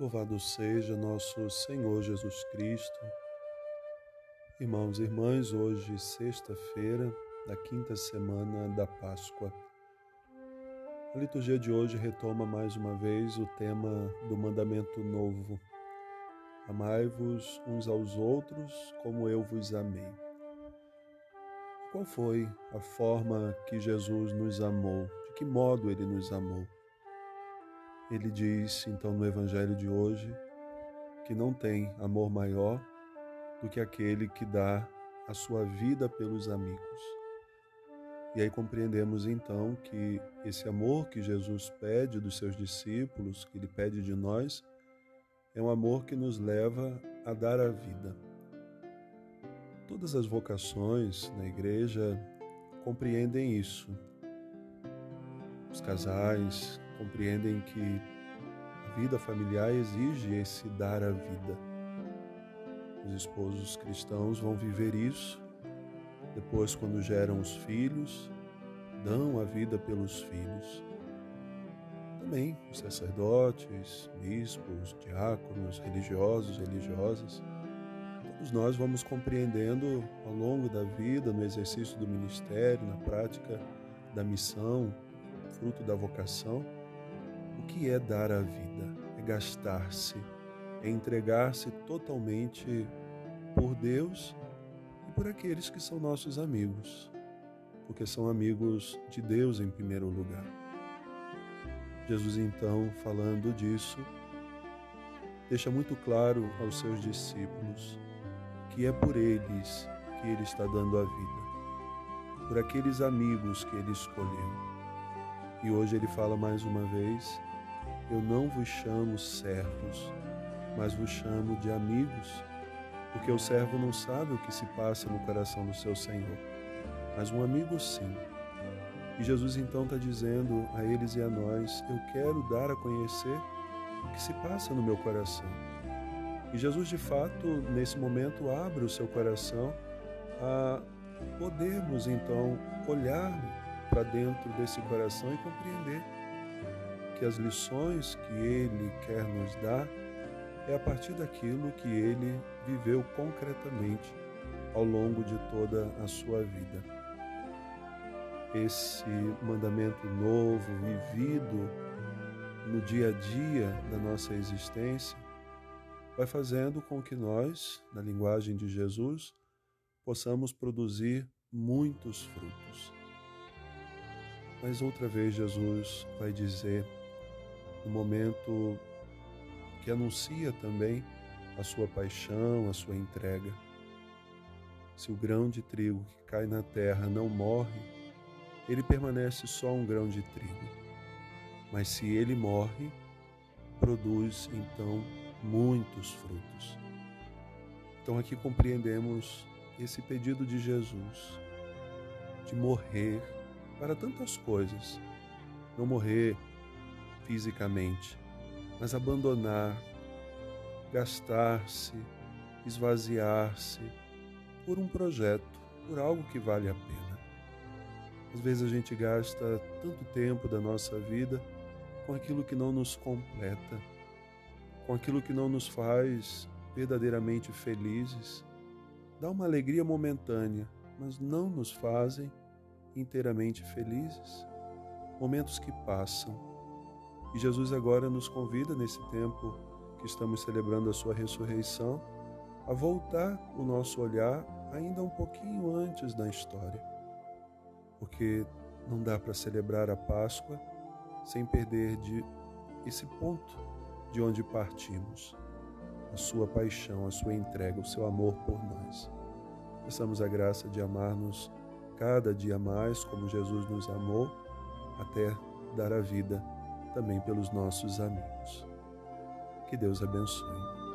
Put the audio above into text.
Louvado seja nosso Senhor Jesus Cristo. Irmãos e irmãs, hoje, sexta-feira da quinta semana da Páscoa. A liturgia de hoje retoma mais uma vez o tema do mandamento novo. Amai-vos uns aos outros como eu vos amei. Qual foi a forma que Jesus nos amou? De que modo ele nos amou? Ele diz, então, no Evangelho de hoje, que não tem amor maior do que aquele que dá a sua vida pelos amigos. E aí compreendemos então que esse amor que Jesus pede dos seus discípulos, que ele pede de nós, é um amor que nos leva a dar a vida. Todas as vocações na igreja compreendem isso. Os casais, compreendem que a vida familiar exige esse dar a vida. Os esposos cristãos vão viver isso. Depois, quando geram os filhos, dão a vida pelos filhos. Também os sacerdotes, bispos, diáconos, religiosos, religiosas, todos nós vamos compreendendo ao longo da vida, no exercício do ministério, na prática da missão, fruto da vocação, que é dar a vida? É gastar-se, é entregar-se totalmente por Deus e por aqueles que são nossos amigos, porque são amigos de Deus em primeiro lugar. Jesus, então, falando disso, deixa muito claro aos seus discípulos que é por eles que ele está dando a vida, por aqueles amigos que ele escolheu. E hoje ele fala mais uma vez eu não vos chamo servos, mas vos chamo de amigos, porque o servo não sabe o que se passa no coração do seu Senhor, mas um amigo sim. E Jesus então está dizendo a eles e a nós: Eu quero dar a conhecer o que se passa no meu coração. E Jesus, de fato, nesse momento, abre o seu coração a podermos então olhar para dentro desse coração e compreender que as lições que ele quer nos dar é a partir daquilo que ele viveu concretamente ao longo de toda a sua vida. Esse mandamento novo, vivido no dia a dia da nossa existência, vai fazendo com que nós, na linguagem de Jesus, possamos produzir muitos frutos. Mas outra vez Jesus vai dizer no momento que anuncia também a sua paixão, a sua entrega. Se o grão de trigo que cai na terra não morre, ele permanece só um grão de trigo. Mas se ele morre, produz então muitos frutos. Então aqui compreendemos esse pedido de Jesus de morrer para tantas coisas. Não morrer fisicamente, mas abandonar, gastar-se, esvaziar-se por um projeto, por algo que vale a pena. Às vezes a gente gasta tanto tempo da nossa vida com aquilo que não nos completa, com aquilo que não nos faz verdadeiramente felizes, dá uma alegria momentânea, mas não nos fazem inteiramente felizes. Momentos que passam, e Jesus agora nos convida nesse tempo que estamos celebrando a sua ressurreição a voltar o nosso olhar ainda um pouquinho antes da história. Porque não dá para celebrar a Páscoa sem perder de esse ponto de onde partimos, a sua paixão, a sua entrega, o seu amor por nós. Peçamos a graça de amar-nos cada dia mais como Jesus nos amou, até dar a vida também pelos nossos amigos. Que Deus abençoe.